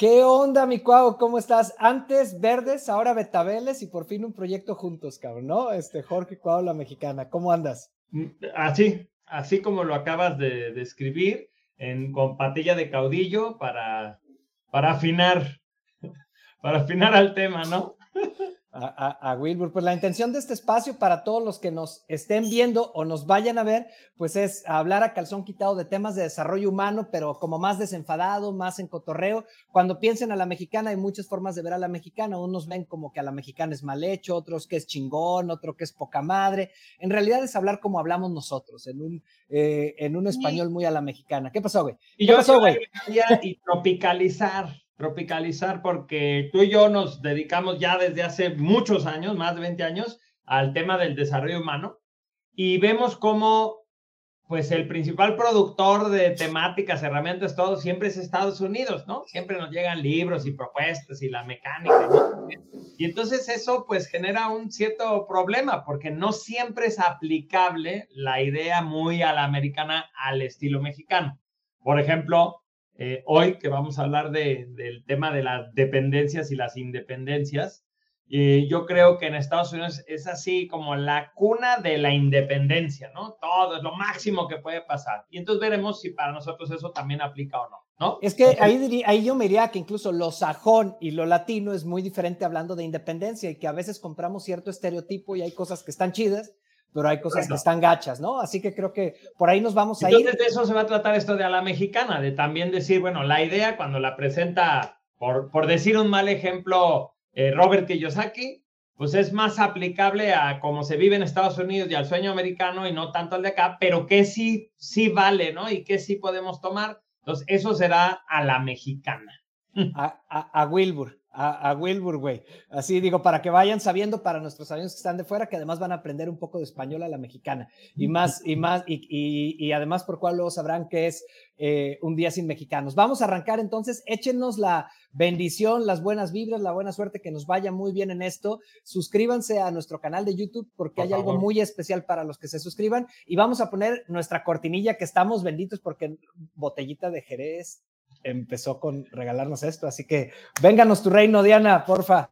¿Qué onda, mi cuau? ¿Cómo estás? Antes verdes, ahora betabeles y por fin un proyecto juntos, cabrón, ¿no? Este Jorge Cuau, la mexicana. ¿Cómo andas? Mm, así, así como lo acabas de describir, con patilla de caudillo para, para afinar, para afinar al tema, ¿no? a, Wilbur. Pues la intención de este espacio para todos los que nos estén viendo o nos vayan a ver, pues es hablar a calzón quitado de temas de desarrollo humano, pero como más desenfadado, más en cotorreo. Cuando piensen a la mexicana, hay muchas formas de ver a la mexicana. Unos ven como que a la mexicana es mal hecho, otros que es chingón, otro que es poca madre. En realidad es hablar como hablamos nosotros, en un, eh, en un español muy a la mexicana. ¿Qué pasó, güey? ¿Qué yo pasó, güey? Y tropicalizar tropicalizar porque tú y yo nos dedicamos ya desde hace muchos años, más de 20 años, al tema del desarrollo humano y vemos cómo pues el principal productor de temáticas, herramientas, todo siempre es Estados Unidos, ¿no? Siempre nos llegan libros y propuestas y la mecánica. Y entonces eso pues genera un cierto problema porque no siempre es aplicable la idea muy a la americana al estilo mexicano. Por ejemplo, eh, hoy que vamos a hablar del tema de las dependencias y las independencias. y yo creo que en Estados Unidos es así como la cuna de la independencia, ¿no? Todo es lo máximo que puede pasar. Y entonces veremos si para nosotros eso también aplica o no, ¿no? Es que ahí, ahí yo me diría que incluso lo sajón y lo latino es muy diferente hablando de independencia y que a veces compramos cierto estereotipo y hay cosas que están chidas pero hay cosas que están gachas, ¿no? Así que creo que por ahí nos vamos a ir. Entonces de eso se va a tratar esto de a la mexicana, de también decir, bueno, la idea cuando la presenta, por, por decir un mal ejemplo, eh, Robert Kiyosaki, pues es más aplicable a cómo se vive en Estados Unidos y al sueño americano y no tanto al de acá, pero que sí, sí vale, ¿no? Y que sí podemos tomar. Entonces, eso será a la mexicana. A, a, a Wilbur a, Wilbur, güey. Así digo, para que vayan sabiendo para nuestros amigos que están de fuera, que además van a aprender un poco de español a la mexicana. Y más, y más, y, y, además por cual luego sabrán que es eh, un día sin mexicanos. Vamos a arrancar entonces, échenos la bendición, las buenas vibras, la buena suerte, que nos vaya muy bien en esto. Suscríbanse a nuestro canal de YouTube porque hay algo muy especial para los que se suscriban. Y vamos a poner nuestra cortinilla que estamos benditos porque botellita de Jerez empezó con regalarnos esto. Así que vénganos tu reino, Diana, porfa.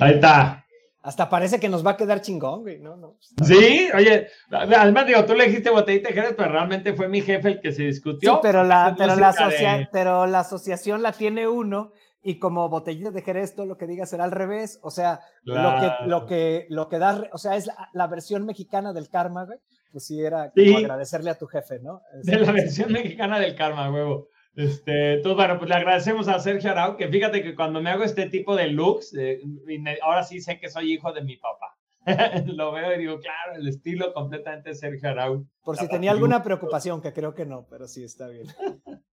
Ahí está. Hasta parece que nos va a quedar chingón, güey. No, no. Sí, oye, además digo, tú le dijiste botellita de Jerez, pero realmente fue mi jefe el que se discutió. Sí, pero la, pero la, pero la asociación la tiene uno y como botellita de Jerez todo lo que diga será al revés. O sea, lo, que, lo, que, lo que da, o sea, es la, versión mexicana del karma, güey. Pues sí, era como agradecerle a tu jefe, ¿no? De la versión mexicana del karma, huevo. Este, entonces, bueno, pues le agradecemos a Sergio Arau, que fíjate que cuando me hago este tipo de looks, eh, ahora sí sé que soy hijo de mi papá. Lo veo y digo, claro, el estilo completamente Sergio Arau. Por si tenía alguna preocupación, que creo que no, pero sí está bien.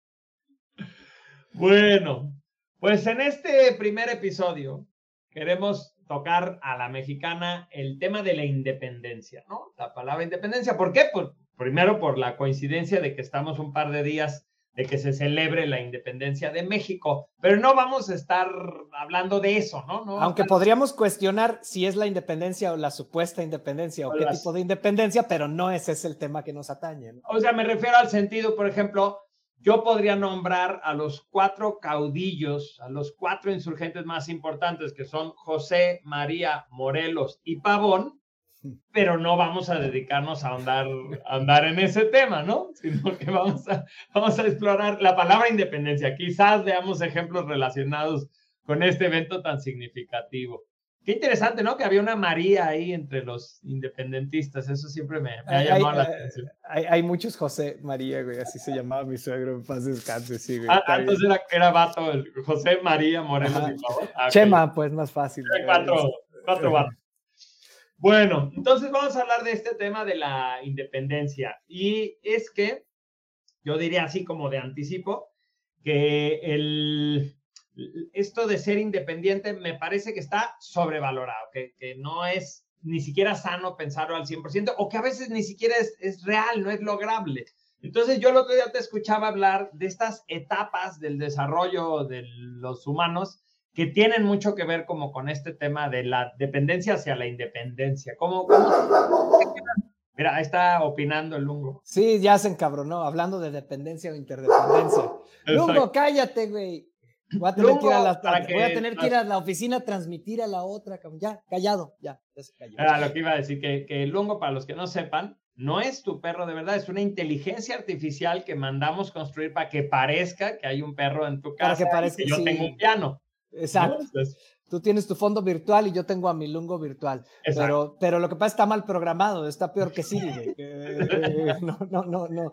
bueno, pues en este primer episodio queremos tocar a la mexicana el tema de la independencia, ¿no? La palabra independencia, ¿por qué? Pues primero por la coincidencia de que estamos un par de días de que se celebre la independencia de México. Pero no vamos a estar hablando de eso, ¿no? no Aunque podríamos cuestionar si es la independencia o la supuesta independencia o, qué tipo de independencia, pero no ese es el tema que nos atañe. O sea, me refiero al sentido, por ejemplo, yo podría nombrar a los cuatro caudillos, a los cuatro insurgentes más importantes, que son José, María, Morelos y Pavón, pero no vamos a dedicarnos a andar, a andar en ese tema, ¿no? Sino que vamos a, vamos a explorar la palabra independencia. Quizás veamos ejemplos relacionados con este evento tan significativo. Qué interesante, ¿no? Que había una María ahí entre los independentistas. Eso siempre me, ha llamado la atención. Hay, muchos José María, güey. Así se llamaba mi suegro en paz descanse, sí, güey. Ah, entonces era, era vato, el José María Moreno, por favor. Ah, Chema, pues más fácil. Cuatro, cuatro vatos. Bueno, entonces vamos a hablar de este tema de la independencia. Y es que yo diría así como de anticipo, que el, esto de ser independiente me parece que está sobrevalorado, que, que no es ni siquiera sano pensarlo al 100% o que a veces ni siquiera es, es, real, no es lograble. Entonces yo el otro día te escuchaba hablar de estas etapas del desarrollo de los humanos que tienen mucho que ver como con este tema de la dependencia hacia la independencia. ¿Cómo, cómo Mira, ahí está opinando el Lungo. Sí, ya se encabronó, hablando de dependencia o interdependencia. Lungo, cállate, güey. Voy a tener, que ir, a la, voy a tener que ir a la oficina a transmitir a la otra. Ya, callado, ya, ya se cayó. Era lo que iba a decir, que, que el Lungo, para los que no sepan, no es tu perro de verdad, es una inteligencia artificial que mandamos construir para que parezca que hay un perro en tu casa para que parezca, y que yo tengo un piano. Exacto. Tú tienes tu fondo virtual y yo tengo a mi lungo virtual. Pero, pero lo que pasa está mal programado, está peor que Siri. no, no, no, no.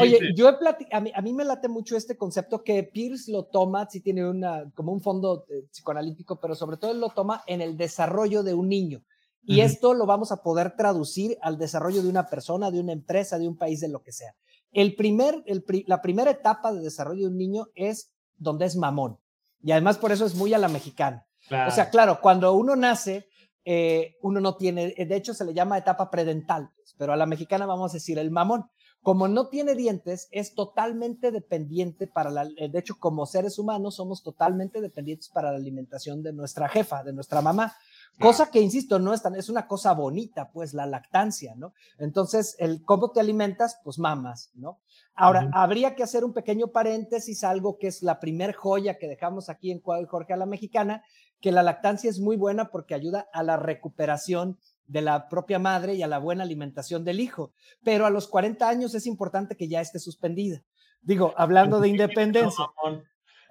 Oye, yo he a, mí, a mí me late mucho este concepto que Pierce lo toma, si tiene una, como un fondo eh, psicoanalítico, pero sobre todo él lo toma en el desarrollo de un niño. Y esto lo vamos a poder traducir al desarrollo de una persona, de una empresa, de un país, de lo que sea. El primer, el, la primera etapa de desarrollo de un niño es donde es mamón. Y además por eso es muy a la mexicana. O sea, claro, cuando uno nace, eh, uno no tiene, de hecho se le llama etapa predental, pues, pero a la mexicana vamos a decir el mamón. Como no tiene dientes, es totalmente dependiente para la, eh, de hecho como seres humanos somos totalmente dependientes para la alimentación de nuestra jefa, de nuestra mamá. Cosa que, insisto, no es tan, es una cosa bonita, pues la lactancia, ¿no? Entonces, el cómo te alimentas, pues mamas, ¿no? Ahora, habría que hacer un pequeño paréntesis, algo que es la primer joya que dejamos aquí en Jorge a la Mexicana, que la lactancia es muy buena porque ayuda a la recuperación de la propia madre y a la buena alimentación del hijo. Pero a los 40 años es importante que ya esté suspendida. Digo, hablando de independencia.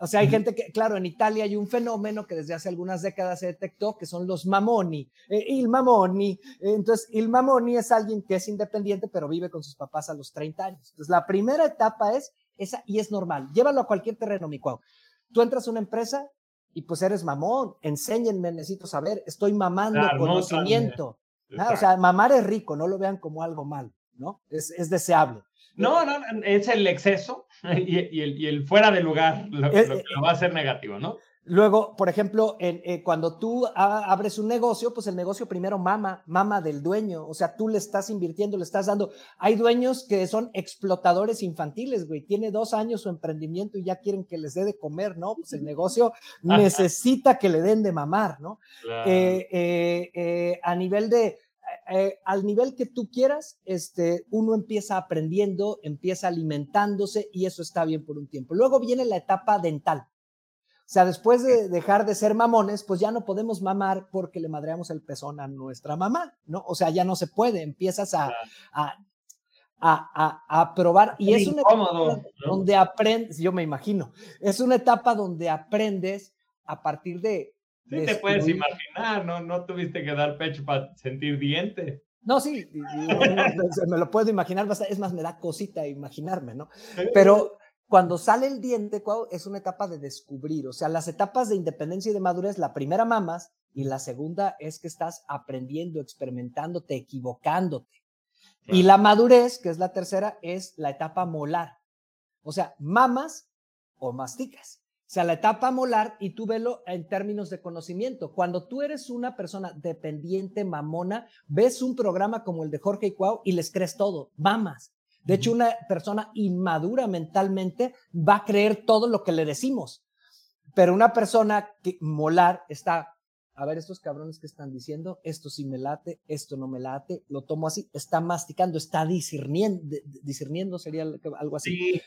O sea, hay gente que, claro, en Italia hay un fenómeno que desde hace algunas décadas se detectó, que son los mamoni, eh, il mamoni. Entonces, il mamoni es alguien que es independiente, pero vive con sus papás a los 30 años. Entonces, la primera etapa es esa y es normal. Llévalo a cualquier terreno, mi cuau. Tú entras a una empresa y pues eres mamón, enséñenme, necesito saber, estoy mamando conocimiento. o sea, mamar es rico, no lo vean como algo mal, ¿no? Es, es deseable. No, no, es el exceso y, el, y el, fuera de lugar lo, eh, que lo va a hacer negativo, ¿no? Luego, por ejemplo, eh, cuando tú abres un negocio, pues el negocio primero mama, mama del dueño, o sea, tú le estás invirtiendo, le estás dando. Hay dueños que son explotadores infantiles, güey, tiene dos años su emprendimiento y ya quieren que les dé de comer, ¿no? Pues el negocio necesita que le den de mamar, ¿no? Eh, a nivel de, eh, al nivel que tú quieras, este, uno empieza aprendiendo, empieza alimentándose y eso está bien por un tiempo. Luego viene la etapa dental. O sea, después de dejar de ser mamones, pues ya no podemos mamar porque le madreamos el pezón a nuestra mamá, ¿no? O sea, ya no se puede, empiezas a, a, a, a probar. Y es, una etapa donde aprendes, yo me imagino, es una etapa donde aprendes a partir de Sí, te puedes imaginar, ¿no? No tuviste que dar pecho para sentir diente. No, sí, me lo puedo imaginar, es más, me da cosita imaginarme, ¿no? Pero cuando sale el diente, es una etapa de descubrir, o sea, las etapas de independencia y de madurez, la primera mamas y la segunda es que estás aprendiendo, experimentándote, equivocándote. Y la madurez, que es la tercera, es la etapa molar. O sea, mamas o masticas. O sea, la etapa molar, y tú velo en términos de conocimiento. Cuando tú eres una persona dependiente, mamona, ves un programa como el de Jorge y Cuau y les crees todo, mamas. De hecho, una persona inmadura mentalmente va a creer todo lo que le decimos. Pero una persona que molar está, a ver, estos cabrones que están diciendo, esto sí me late, esto no me late, lo tomo así, está masticando, está discerniendo, discerniendo sería algo así. Sí.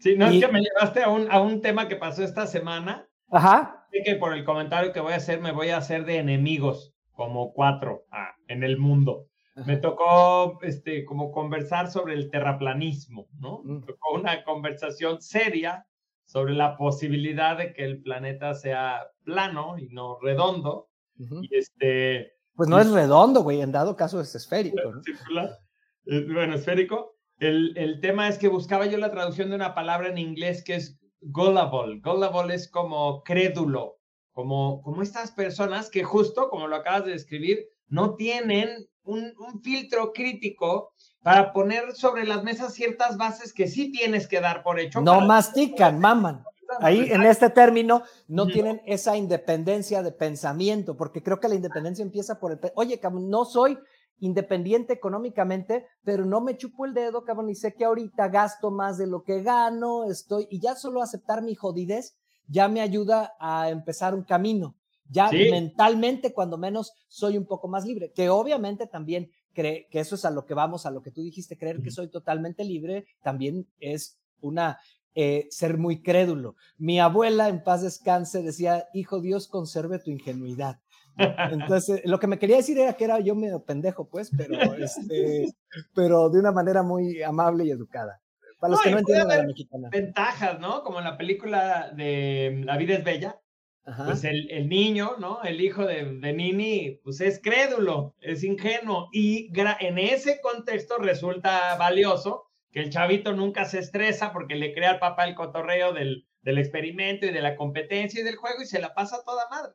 Sí, no es que me llevaste a un, a un tema que pasó esta semana. Ajá. Sé que por el comentario que voy a hacer me voy a hacer de enemigos, como cuatro ah, en el mundo. Me tocó este, como conversar sobre el terraplanismo, ¿no? Me tocó una conversación seria sobre la posibilidad de que el planeta sea plano y no redondo. Y este, pues no es redondo, güey, en dado caso es esférico. ¿no? Bueno, esférico. El, tema es que buscaba yo la traducción de una palabra en inglés que es gullible. Gullible es como crédulo, como, como estas personas que justo, como lo acabas de describir, no tienen un, un filtro crítico para poner sobre las mesas ciertas bases que sí tienes que dar por hecho. No mastican, maman. Ahí en este término no tienen esa independencia de pensamiento, porque creo que la independencia empieza por el, oye, no soy independiente económicamente, pero no me chupo el dedo, cabrón, y sé que ahorita gasto más de lo que gano, estoy, y ya solo aceptar mi jodidez ya me ayuda a empezar un camino. Ya mentalmente, cuando menos, soy un poco más libre, que obviamente también cree que eso es a lo que vamos, a lo que tú dijiste, creer que soy totalmente libre, también es una eh, ser muy crédulo. Mi abuela, en paz descanse, decía, hijo Dios, conserve tu ingenuidad. Entonces, lo que me quería decir era que era yo medio pendejo, pues, pero, este, pero de una manera muy amable y educada. Para los que no entienden la mexicana. Ventajas, ¿no? Como en la película de La vida es bella. Pues el, el, niño, ¿no? El hijo de, de, Nini, pues es crédulo, es ingenuo y en ese contexto resulta valioso que el chavito nunca se estresa porque le crea al papá el cotorreo del, del experimento y de la competencia y del juego y se la pasa toda madre.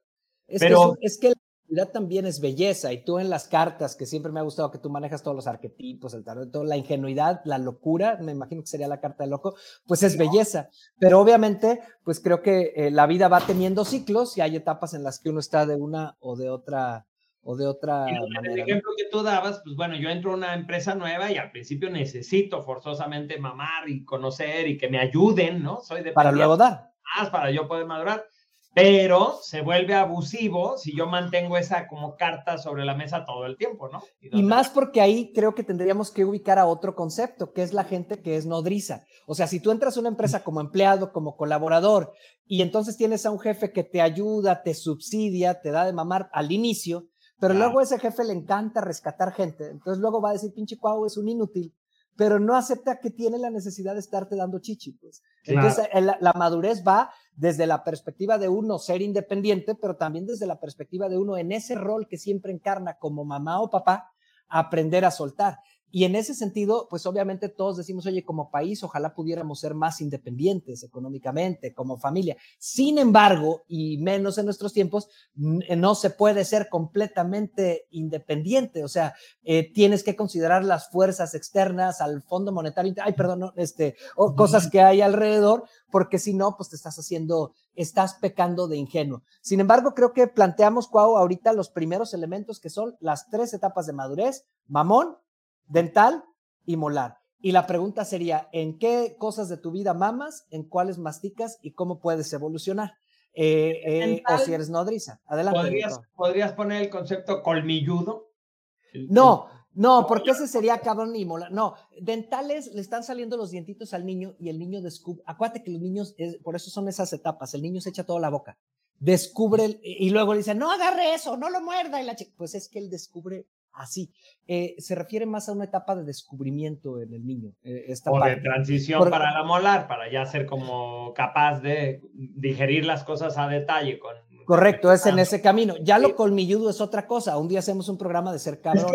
Es Pero que es que la también es belleza y tú en las cartas, que siempre me ha gustado que tú manejas todos los arquetipos, el tarot, toda la ingenuidad, la locura, me imagino que sería la carta de loco, pues es belleza. Pero obviamente, pues creo que eh, la vida va teniendo ciclos y hay etapas en las que uno está de una o de otra o de otra manera. El ejemplo que tú dabas, pues bueno, yo entro a una empresa nueva y al principio necesito forzosamente mamar y conocer y que me ayuden, ¿no? Soy de para luego dar. Más para yo poder madurar. Pero se vuelve abusivo si yo mantengo esa como carta sobre la mesa todo el tiempo, ¿no? Y, más porque ahí creo que tendríamos que ubicar a otro concepto, que es la gente que es nodriza. O sea, si tú entras a una empresa como empleado, como colaborador, y entonces tienes a un jefe que te ayuda, te subsidia, te da de mamar al inicio, pero luego a ese jefe le encanta rescatar gente. Entonces luego va a decir, pinche cuau, es un inútil, pero no acepta que tiene la necesidad de estarte dando chichi. Pues. Entonces la, madurez va desde la perspectiva de uno ser independiente, pero también desde la perspectiva de uno en ese rol que siempre encarna como mamá o papá, aprender a soltar. Y en ese sentido, pues obviamente todos decimos, oye, como país, ojalá pudiéramos ser más independientes económicamente, como familia. Sin embargo, y menos en nuestros tiempos, no se puede ser completamente independiente. O sea, eh, tienes que considerar las fuerzas externas al Fondo Monetario, ay, perdón, este, o cosas que hay alrededor, porque si no, pues te estás haciendo, estás pecando de ingenuo. Sin embargo, creo que planteamos, Cuau, ahorita los primeros elementos que son las tres etapas de madurez, mamón, dental y molar. Y la pregunta sería, ¿en qué cosas de tu vida mamas, en cuáles masticas y cómo puedes evolucionar? Eh, eh, o si eres nodriza. Adelante. ¿Podrías, poner el concepto colmilludo? No, no, porque ese sería cabrón y molar. No, dentales le están saliendo los dientitos al niño y el niño descubre. Acuérdate que los niños, por eso son esas etapas. El niño se echa toda la boca. Descubre y luego le dice, no agarre eso, no lo muerda. Y la pues es que él descubre así. Eh, se refiere más a una etapa de descubrimiento en el niño. Eh, o de transición para la molar, para ya ser como capaz de digerir las cosas a detalle. Con, Correcto, es en ese camino. Ya lo colmilludo es otra cosa. Un día hacemos un programa de ser cabrón.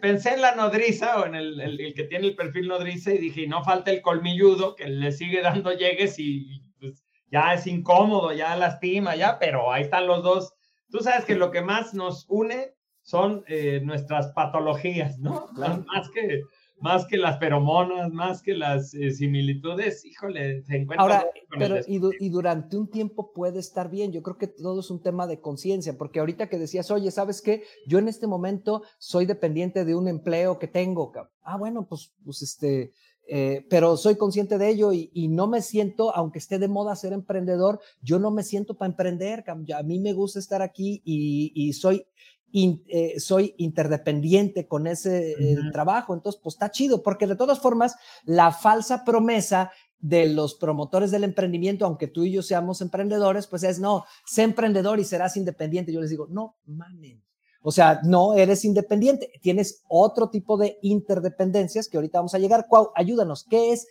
pensé en la nodriza o en el, el, que tiene el perfil nodriza y dije, no falta el colmilludo que le sigue dando llegues y pues, ya es incómodo, ya lastima, ya, pero ahí están los dos. Tú sabes que lo que más nos une son eh, nuestras patologías, ¿no? Más, que, más que las feromonas, más que las eh, similitudes, híjole, se encuentra. Ahora, pero y, durante un tiempo puede estar bien. Yo creo que todo es un tema de conciencia, porque ahorita que decías, oye, ¿sabes qué? Yo en este momento soy dependiente de un empleo que tengo. Ah, bueno, pues, pues este. Eh, pero soy consciente de ello y, no me siento, aunque esté de moda ser emprendedor, yo no me siento para emprender. A mí me gusta estar aquí y, y soy eh, soy interdependiente con ese eh, trabajo. Entonces, pues está chido, porque de todas formas, la falsa promesa de los promotores del emprendimiento, aunque tú y yo seamos emprendedores, pues es, no, sé emprendedor y serás independiente. Yo les digo, no, mamen. O sea, no eres independiente, tienes otro tipo de interdependencias que ahorita vamos a llegar. Cuau, ayúdanos, ¿qué es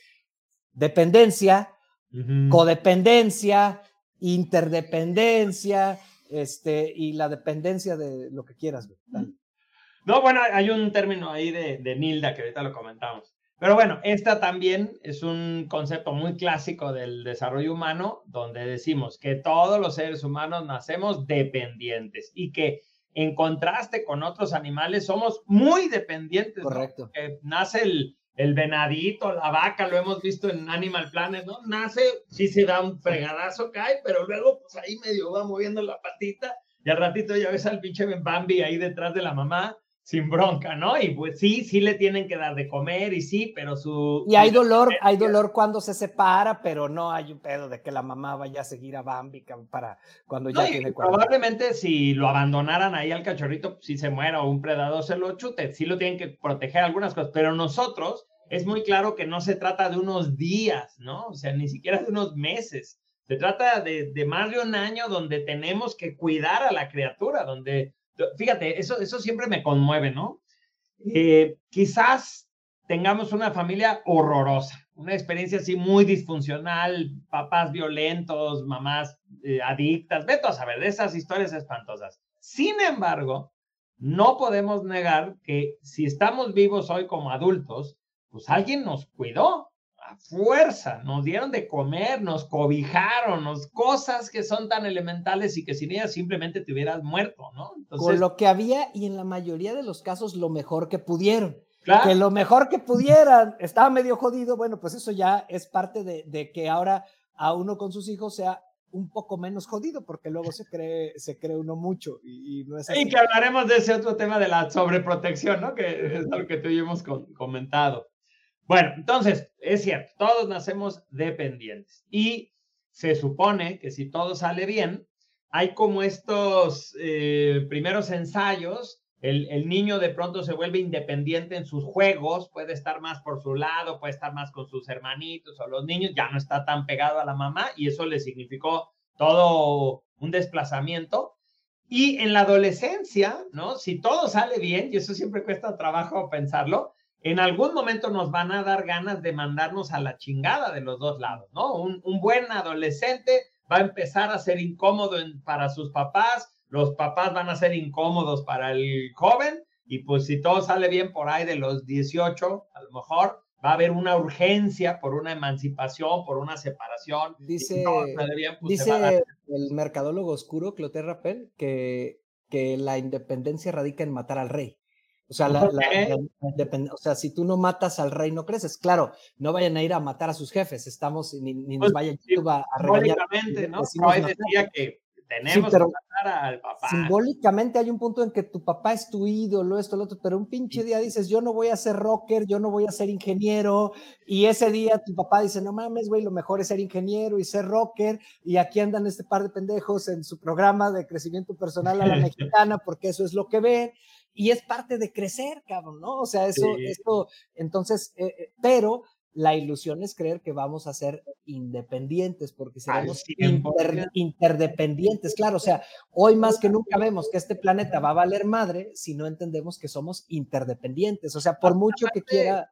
dependencia, codependencia, interdependencia? Este, y la dependencia de lo que quieras. No, bueno, hay un término ahí de, de Nilda que ahorita lo comentamos. Pero bueno, esta también es un concepto muy clásico del desarrollo humano, donde decimos que todos los seres humanos nacemos dependientes y que en contraste con otros animales, somos muy dependientes. Correcto. nace el, el venadito, la vaca, lo hemos visto en Animal Planet, ¿no? Nace, sí se da un fregadazo, cae, pero luego pues ahí medio va moviendo la patita y al ratito ya ves al pinche Bambi ahí detrás de la mamá sin bronca, ¿no? Y pues sí, sí le tienen que dar de comer y sí, pero su... Y hay dolor, hay dolor cuando se separa, pero no hay un pedo de que la mamá vaya a seguir a Bambi para cuando ya tiene Probablemente si lo abandonaran ahí al cachorrito, si se muera o un predador se lo chute, sí lo tienen que proteger algunas cosas, pero nosotros es muy claro que no se trata de unos días, ¿no? O sea, ni siquiera de unos meses. Se trata de, de más de un año donde tenemos que cuidar a la criatura, donde Fíjate, eso, eso siempre me conmueve, ¿no? Eh, quizás tengamos una familia horrorosa, una experiencia así muy disfuncional, papás violentos, mamás eh, adictas, veto a saber de esas historias espantosas. Sin embargo, no podemos negar que si estamos vivos hoy como adultos, pues alguien nos cuidó, fuerza, nos dieron de comer, nos cobijaron, nos cosas que son tan elementales y que sin ellas simplemente te hubieras muerto, ¿no? Con lo que había y en la mayoría de los casos lo mejor que pudieron. Que lo mejor que pudieran, estaba medio jodido, bueno, pues eso ya es parte de, que ahora a uno con sus hijos sea un poco menos jodido, porque luego se cree, se cree uno mucho y, no es así. Y que hablaremos de ese otro tema de la sobreprotección, ¿no? Que es lo que tú y hemos comentado. Bueno, entonces, es cierto, todos nacemos dependientes y se supone que si todo sale bien, hay como estos eh, primeros ensayos, el, el, niño de pronto se vuelve independiente en sus juegos, puede estar más por su lado, puede estar más con sus hermanitos o los niños, ya no está tan pegado a la mamá y eso le significó todo un desplazamiento. Y en la adolescencia, ¿no? Si todo sale bien, y eso siempre cuesta trabajo pensarlo, en algún momento nos van a dar ganas de mandarnos a la chingada de los dos lados, ¿no? Un, buen adolescente va a empezar a ser incómodo para sus papás, los papás van a ser incómodos para el joven, y pues si todo sale bien por ahí de los 18, a lo mejor va a haber una urgencia por una emancipación, por una separación. Dice, pues, dice el mercadólogo oscuro, Cloté Rappel, que, que la independencia radica en matar al rey. O sea, la, o sea, si tú no matas al rey, no creces. Claro, no vayan a ir a matar a sus jefes, estamos, ni, ni nos pues, vayan a, a regañar. ¿no? Freud decía que tenemos que matar al papá. Simbólicamente hay un punto en que tu papá es tu ídolo, esto, lo otro, pero un pinche día dices, yo no voy a ser rocker, yo no voy a ser ingeniero, y ese día tu papá dice, no mames, güey, lo mejor es ser ingeniero y ser rocker, y aquí andan este par de pendejos en su programa de crecimiento personal a la mexicana, porque eso es lo que ven y es parte de crecer, cabrón, ¿no? O sea, eso, esto, entonces, eh, eh, pero la ilusión es creer que vamos a ser independientes porque seremos interdependientes, claro, o sea, hoy más que nunca vemos que este planeta va a valer madre si no entendemos que somos interdependientes, o sea, por mucho que quiera...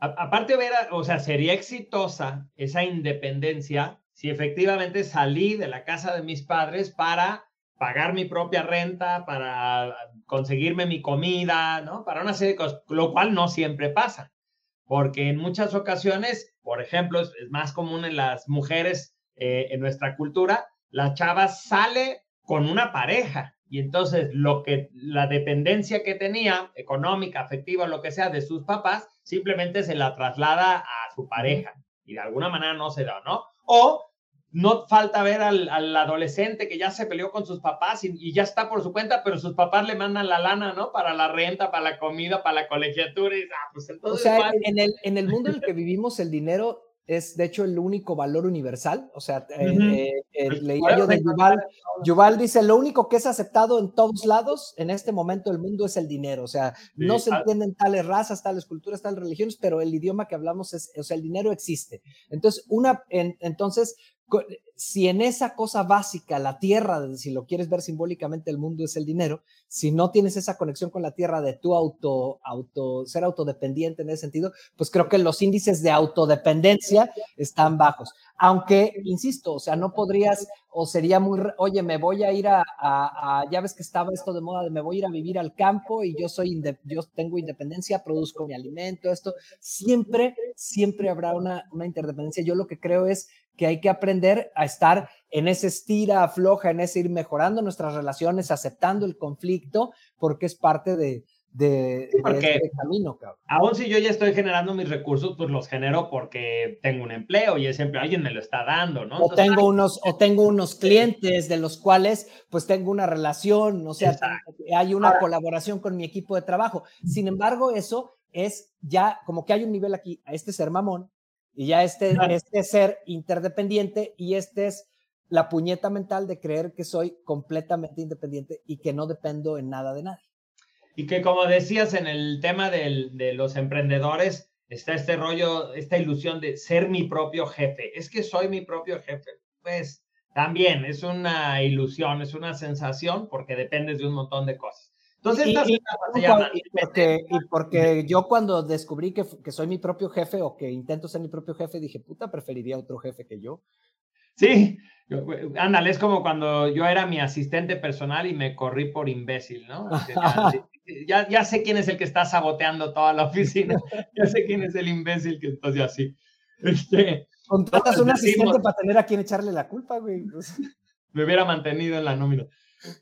aparte, Vera, o sea, sería exitosa esa independencia si efectivamente salí de la casa de mis padres para pagar mi propia renta, para conseguirme mi comida, ¿no? Para una serie de cosas, lo cual no siempre pasa, porque en muchas ocasiones, por ejemplo, es, más común en las mujeres eh, en nuestra cultura, la chava sale con una pareja y entonces lo que la dependencia que tenía económica, afectiva, lo que sea de sus papás, simplemente se la traslada a su pareja y de alguna manera no se da, ¿no? O no falta ver al, adolescente que ya se peleó con sus papás y, ya está por su cuenta, pero sus papás le mandan la lana, ¿no? Para la renta, para la comida, para la colegiatura. Y, ah, pues entonces, o sea, en el, en el mundo en el que vivimos, el dinero es de hecho el único valor universal. O sea, eh, eh, leía yo de Yuval. Yuval dice, lo único que es aceptado en todos lados en este momento del mundo es el dinero. O sea, no se entienden tales razas, tales culturas, tales religiones, pero el idioma que hablamos es, o sea, el dinero existe. Entonces, una, entonces, si en esa cosa básica, la tierra, si lo quieres ver simbólicamente, el mundo es el dinero, si no tienes esa conexión con la tierra de tu auto, auto, ser autodependiente en ese sentido, pues creo que los índices de autodependencia están bajos. Aunque, insisto, o sea, no podrías, o sería muy, oye, me voy a ir a, ya ves que estaba esto de moda, de me voy a ir a vivir al campo y yo soy, yo tengo independencia, produzco mi alimento, esto, siempre, siempre habrá una, una interdependencia. Yo lo que creo es que hay que aprender a estar en ese estira, afloja, en ese ir mejorando nuestras relaciones, aceptando el conflicto, porque es parte de, de, este camino, cabrón. Aún si yo ya estoy generando mis recursos, pues los genero porque tengo un empleo y ese empleo alguien me lo está dando, ¿no? O tengo unos, o tengo unos clientes de los cuales pues tengo una relación, o sea, hay una colaboración con mi equipo de trabajo. Sin embargo, eso es ya como que hay un nivel aquí, a este ser mamón, y ya este, este ser interdependiente, y este es la puñeta mental de creer que soy completamente independiente y que no dependo en nada de nadie. Y que como decías en el tema de los emprendedores, está este rollo, esta ilusión de ser mi propio jefe. Es que soy mi propio jefe. Pues también es una ilusión, es una sensación porque dependes de un montón de cosas. Entonces, y, y, porque, yo cuando descubrí que, que, soy mi propio jefe o que intento ser mi propio jefe, dije, puta, preferiría otro jefe que yo. Sí, ándale, es como cuando yo era mi asistente personal y me corrí por imbécil, ¿no? ya, ya, sé quién es el que está saboteando toda la oficina, ya sé quién es el imbécil que está así. Este, Contratas un asistente para tener a quien echarle la culpa, güey. Me hubiera mantenido en la nómina.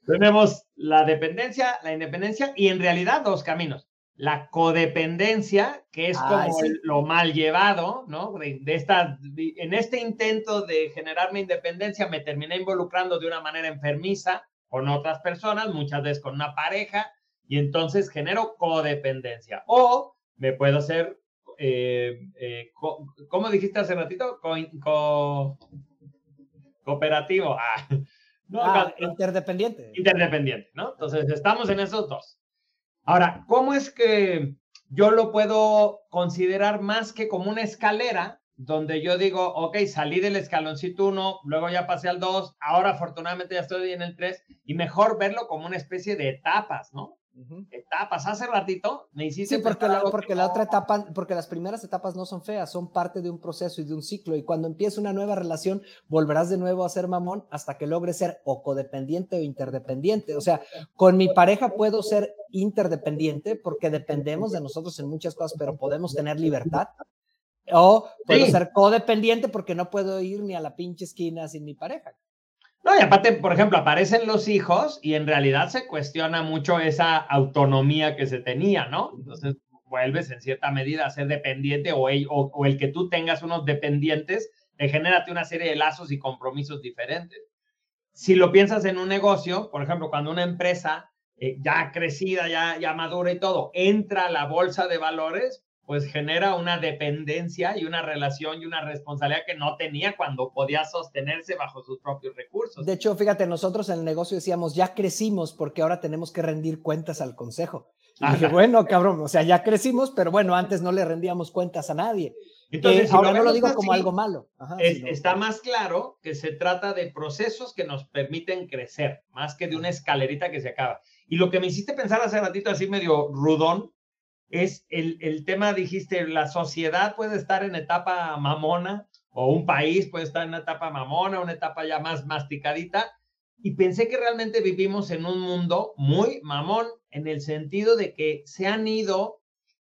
Tenemos la dependencia, la independencia y en realidad dos caminos. La codependencia, que es como lo mal llevado, ¿no? De, esta, en este intento de generarme independencia me terminé involucrando de una manera enfermiza con otras personas, muchas veces con una pareja, y entonces genero codependencia. O me puedo hacer, eh, eh ¿cómo dijiste hace ratito? cooperativo. Ah, no, ah, interdependiente. Interdependiente, ¿no? Entonces estamos en esos dos. Ahora, ¿cómo es que yo lo puedo considerar más que como una escalera donde yo digo, ok, salí del escaloncito 1, luego ya pasé al 2, ahora afortunadamente ya estoy en el 3 y mejor verlo como una especie de etapas, ¿no? Etapas. Hace ratito me hiciste. Sí, porque, la, porque la otra etapa, porque las primeras etapas no son feas, son parte de un proceso y de un ciclo. Y cuando empieza una nueva relación, volverás de nuevo a ser mamón hasta que logres ser o codependiente o interdependiente. O sea, con mi pareja puedo ser interdependiente porque dependemos de nosotros en muchas cosas, pero podemos tener libertad. O puedo ser codependiente porque no puedo ir ni a la pinche esquina sin mi pareja. No, y aparte, por ejemplo, aparecen los hijos y en realidad se cuestiona mucho esa autonomía que se tenía, ¿no? Entonces vuelves en cierta medida a ser dependiente o el, o, el que tú tengas unos dependientes te genérate una serie de lazos y compromisos diferentes. Si lo piensas en un negocio, por ejemplo, cuando una empresa eh, ya crecida, ya, ya madura y todo, entra a la bolsa de valores, pues genera una dependencia y una relación y una responsabilidad que no tenía cuando podía sostenerse bajo sus propios recursos. De hecho, fíjate, nosotros en el negocio decíamos, ya crecimos porque ahora tenemos que rendir cuentas al consejo. Y dije, bueno, cabrón, o sea, ya crecimos, pero bueno, antes no le rendíamos cuentas a nadie. Entonces, ahora no lo digo como algo malo. Está más claro que se trata de procesos que nos permiten crecer, más que de una escalerita que se acaba. Y lo que me hiciste pensar hace ratito así medio rudón, es el, tema, dijiste, la sociedad puede estar en etapa mamona o un país puede estar en una etapa mamona, una etapa ya más masticadita. Y pensé que realmente vivimos en un mundo muy mamón en el sentido de que se han ido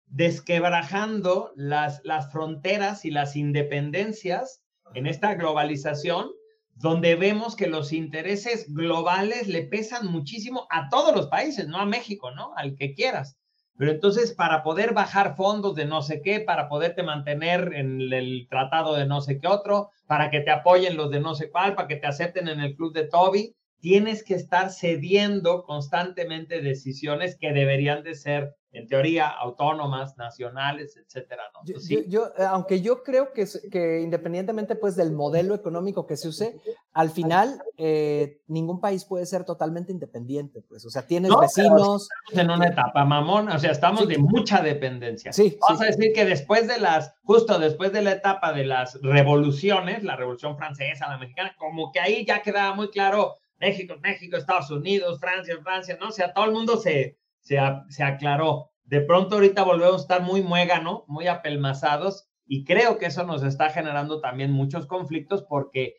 desquebrajando las, las fronteras y las independencias en esta globalización, donde vemos que los intereses globales le pesan muchísimo a todos los países, no a México, ¿no? Al que quieras. Pero entonces, para poder bajar fondos de no sé qué, para poderte mantener en el tratado de no sé qué otro, para que te apoyen los de no sé cuál, para que te acepten en el club de Toby, tienes que estar cediendo constantemente decisiones que deberían de ser en teoría, autónomas, nacionales, etcétera. ¿no? Yo, eh, aunque yo creo que, que, independientemente pues del modelo económico que se use, al final eh, ningún país puede ser totalmente independiente, pues, o sea, tienes vecinos. en una etapa mamón, o sea, estamos de mucha dependencia. Sí, Vamos a decir que después de las, justo después de la etapa de las revoluciones, la revolución francesa, la mexicana, como que ahí ya quedaba muy claro México, México, Estados Unidos, Francia, Francia, ¿no? O sea, todo el mundo se, se, aclaró. De pronto ahorita volvemos a estar muy muégano, muy apelmazados y creo que eso nos está generando también muchos conflictos porque,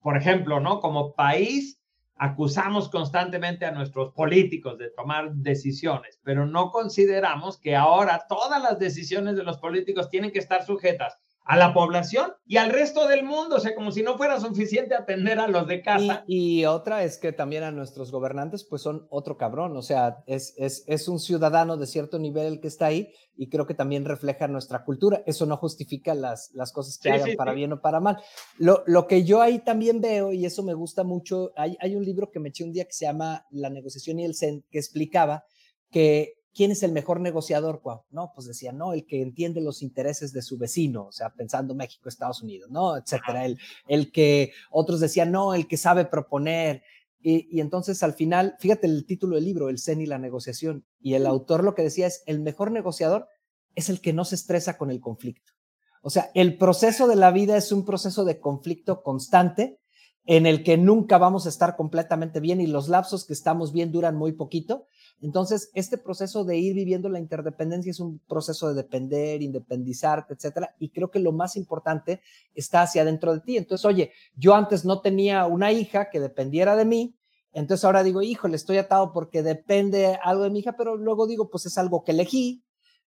por ejemplo, ¿no? Como país acusamos constantemente a nuestros políticos de tomar decisiones, pero no consideramos que ahora todas las decisiones de los políticos tienen que estar sujetas a la población y al resto del mundo, o sea, como si no fuera suficiente atender a los de casa. Y, otra es que también a nuestros gobernantes, pues son otro cabrón, o sea, es, es, es, un ciudadano de cierto nivel el que está ahí y creo que también refleja nuestra cultura. Eso no justifica las, las cosas que hagan para bien o para mal. Lo, lo, que yo ahí también veo, y eso me gusta mucho, hay, hay un libro que me eché un día que se llama La negociación y el Zen, que explicaba que ¿quién es el mejor negociador? No, pues decía, no, el que entiende los intereses de su vecino, o sea, pensando México, Estados Unidos, ¿no? Etcétera. El, el que otros decían, no, el que sabe proponer. Y, entonces al final, fíjate el título del libro, El Zen y la negociación. Y el autor lo que decía es, el mejor negociador es el que no se estresa con el conflicto. O sea, el proceso de la vida es un proceso de conflicto constante en el que nunca vamos a estar completamente bien y los lapsos que estamos bien duran muy poquito, entonces, este proceso de ir viviendo la interdependencia es un proceso de depender, independizarte, etcétera. Y creo que lo más importante está hacia adentro de ti. Entonces, oye, yo antes no tenía una hija que dependiera de mí. Entonces ahora digo, híjole, estoy atado porque depende algo de mi hija, pero luego digo, pues es algo que elegí,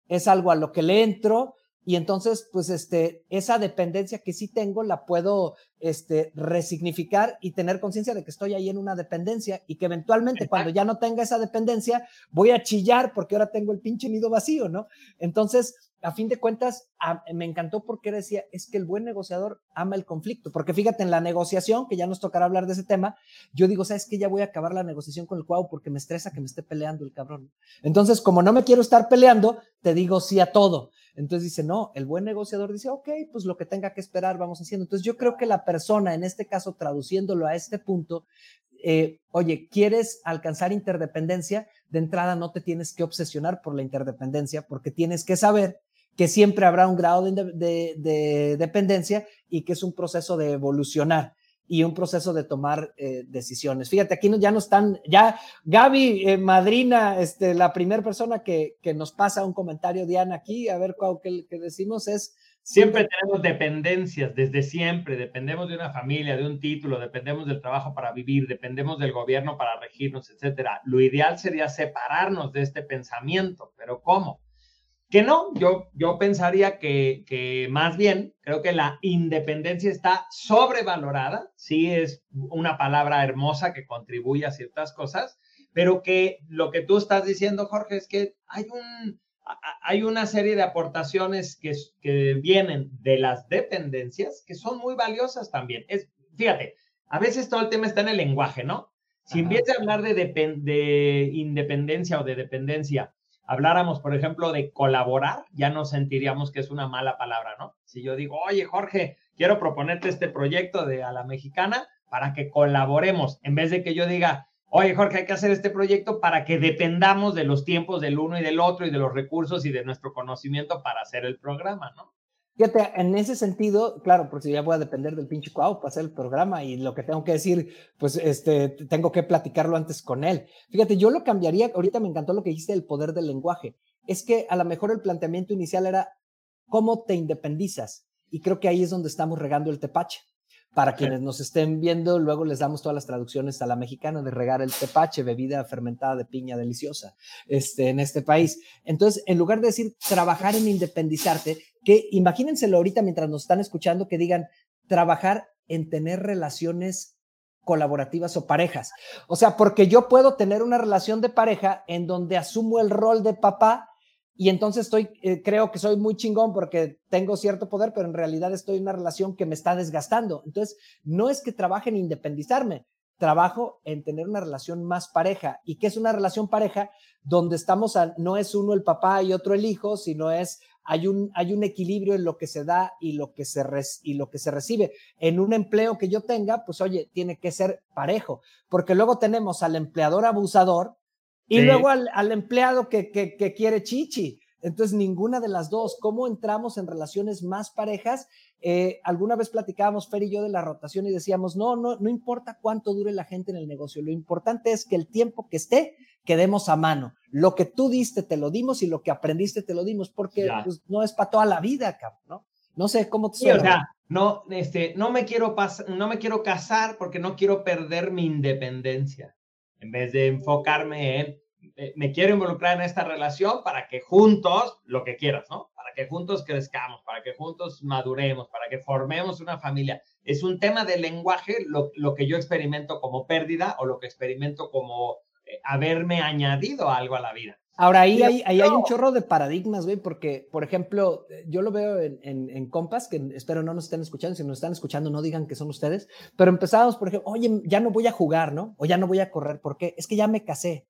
es algo a lo que le entro y entonces, pues, este, esa dependencia que sí tengo la puedo, este, resignificar y tener conciencia de que estoy ahí en una dependencia y que eventualmente cuando ya no tenga esa dependencia voy a chillar porque ahora tengo el pinche nido vacío, ¿no? Entonces, a fin de cuentas, me encantó porque decía, es que el buen negociador ama el conflicto, porque fíjate, en la negociación, que ya nos tocará hablar de ese tema, yo digo, ¿sabes que Ya voy a acabar la negociación con el cuau porque me estresa que me esté peleando el cabrón. Entonces, como no me quiero estar peleando, te digo sí a todo. Entonces dice, no, el buen negociador dice, ok, pues lo que tenga que esperar, vamos haciendo. Entonces yo creo que la persona, en este caso, traduciéndolo a este punto, eh, oye, ¿quieres alcanzar interdependencia? De entrada no te tienes que obsesionar por la interdependencia porque tienes que saber que siempre habrá un grado de dependencia y que es un proceso de evolucionar y un proceso de tomar eh, decisiones. Fíjate, aquí ya no están, ya Gaby, eh, madrina, este, la primera persona que, que, nos pasa un comentario, Diana, aquí, a ver cuál que, que decimos es... Siempre tenemos dependencias, desde siempre, dependemos de una familia, de un título, dependemos del trabajo para vivir, dependemos del gobierno para regirnos, etcétera. Lo ideal sería separarnos de este pensamiento, pero ¿cómo? Que no, yo, yo pensaría que, que, más bien creo que la independencia está sobrevalorada, sí es una palabra hermosa que contribuye a ciertas cosas, pero que lo que tú estás diciendo, Jorge, es que hay, un, hay una serie de aportaciones que, que vienen de las dependencias que son muy valiosas también. Es, fíjate, a veces todo el tema está en el lenguaje, ¿no? Si en vez de hablar de, de independencia o de dependencia, habláramos, por ejemplo, de colaborar, ya no sentiríamos que es una mala palabra, ¿no? Si yo digo, oye, Jorge, quiero proponerte este proyecto de a la mexicana para que colaboremos, en vez de que yo diga, oye, Jorge, hay que hacer este proyecto para que dependamos de los tiempos del uno y del otro y de los recursos y de nuestro conocimiento para hacer el programa, ¿no? Fíjate, en ese sentido, claro, porque ya voy a depender del pinche Cuau para hacer el programa y lo que tengo que decir, pues este, tengo que platicarlo antes con él. Fíjate, yo lo cambiaría, ahorita me encantó lo que dijiste del poder del lenguaje. Es que a lo mejor el planteamiento inicial era cómo te independizas. Y creo que ahí es donde estamos regando el tepache. Para quienes nos estén viendo, luego les damos todas las traducciones a la mexicana de regar el tepache, bebida fermentada de piña deliciosa, este, en este país. Entonces, en lugar de decir trabajar en independizarte, que imagínenselo ahorita mientras nos están escuchando, que digan trabajar en tener relaciones colaborativas o parejas. O sea, porque yo puedo tener una relación de pareja en donde asumo el rol de papá y entonces estoy, eh, creo que soy muy chingón porque tengo cierto poder, pero en realidad estoy en una relación que me está desgastando. Entonces, no es que trabaje en independizarme, trabajo en tener una relación más pareja. ¿Y qué es una relación pareja? Donde estamos, no es uno el papá y otro el hijo, sino es, hay un, hay un equilibrio en lo que se da y lo que se, y lo que se recibe. En un empleo que yo tenga, pues oye, tiene que ser parejo, porque luego tenemos al empleador abusador, y luego al, empleado que, que, quiere chichi. Entonces, ninguna de las dos. ¿Cómo entramos en relaciones más parejas? Eh, alguna vez platicábamos Fer y yo de la rotación y decíamos, no, no, no importa cuánto dure la gente en el negocio, lo importante es que el tiempo que esté, quedemos a mano. Lo que tú diste, te lo dimos y lo que aprendiste, te lo dimos, porque pues, no es para toda la vida, cabrón, ¿no? No sé cómo te suena. o sea, no, este, no, me quiero no me quiero casar porque no quiero perder mi independencia en vez de enfocarme en, eh, me quiero involucrar en esta relación para que juntos, lo que quieras, ¿no? Para que juntos crezcamos, para que juntos maduremos, para que formemos una familia. Es un tema de lenguaje lo, lo que yo experimento como pérdida o lo que experimento como eh, haberme añadido algo a la vida. Ahora, ahí, hay, ahí hay un chorro de paradigmas, güey, porque, por ejemplo, yo lo veo en, en, en, compas, que espero no nos estén escuchando, si nos están escuchando no digan que son ustedes, pero empezamos, por ejemplo, oye, ya no voy a jugar, ¿no? O ya no voy a correr, ¿por qué? Es que ya me casé.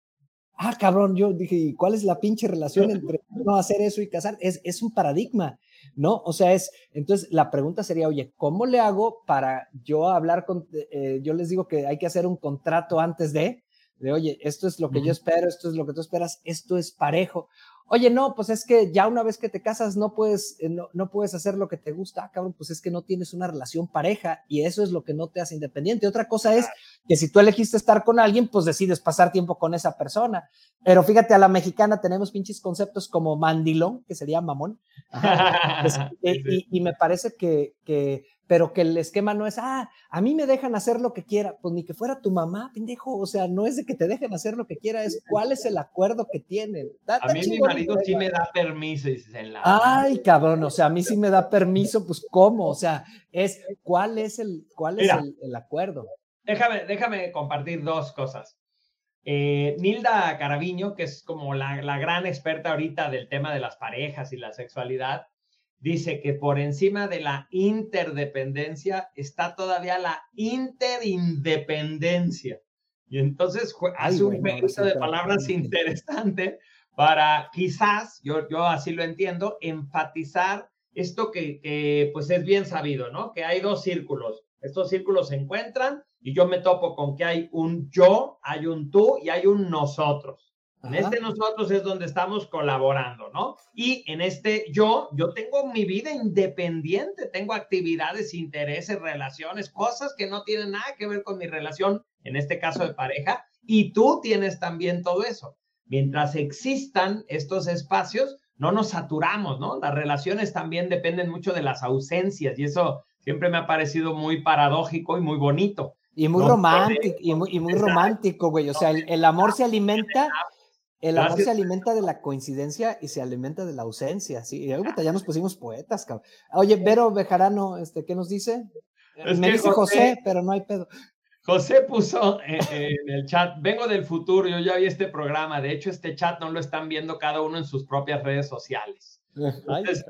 Ah, cabrón, yo dije, ¿y cuál es la pinche relación entre no hacer eso y casar? Es, es un paradigma, ¿no? O sea, es, entonces la pregunta sería, oye, ¿cómo le hago para yo hablar con, eh, yo les digo que hay que hacer un contrato antes de, de, oye, esto es lo que yo espero, esto es lo que tú esperas, esto es parejo. Oye, no, pues es que ya una vez que te casas no puedes, eh, no, no puedes hacer lo que te gusta, ah, cabrón, pues es que no tienes una relación pareja y eso es lo que no te hace independiente. Otra cosa es que si tú elegiste estar con alguien, pues decides pasar tiempo con esa persona. Pero fíjate, a la mexicana tenemos pinches conceptos como mandilón, que sería mamón. Ajá. y, y, me parece que, que pero que el esquema no es, ah, a mí me dejan hacer lo que quiera, pues ni que fuera tu mamá, pendejo, o sea, no es de que te dejen hacer lo que quiera, es cuál es el acuerdo que tienen. Da, a mí mi marido sí me da permiso, la... Ay, cabrón, o sea, a mí sí me da permiso, pues cómo, o sea, es, ¿cuál es el, cuál es el, el, acuerdo? Déjame, déjame compartir dos cosas. Eh, Nilda Caraviño, que es como la, la gran experta ahorita del tema de las parejas y la sexualidad, dice que por encima de la interdependencia está todavía la interindependencia. Y entonces hace Ay, un bueno, de palabras interesante para quizás, yo, yo así lo entiendo, enfatizar esto que, que, pues es bien sabido, ¿no? Que hay dos círculos. Estos círculos se encuentran y yo me topo con que hay un yo, hay un tú y hay un nosotros. En este nosotros es donde estamos colaborando, ¿no? Y en este yo, yo tengo mi vida independiente, tengo actividades, intereses, relaciones, cosas que no tienen nada que ver con mi relación, en este caso de pareja, y tú tienes también todo eso. Mientras existan estos espacios, no nos saturamos, ¿no? Las relaciones también dependen mucho de las ausencias y eso siempre me ha parecido muy paradójico y muy bonito. Y muy no romántico, y muy, y muy romántico, güey. O sea, el, el amor se alimenta el amor Gracias. se alimenta de la coincidencia y se alimenta de la ausencia, sí. Y ahorita ya nos pusimos poetas, cabrón. Oye, Vero Bejarano, este, ¿qué nos dice? Es Me dice José, José, pero no hay pedo. José puso en, en, el chat, vengo del futuro, yo ya vi este programa, de hecho este chat no lo están viendo cada uno en sus propias redes sociales. Entonces,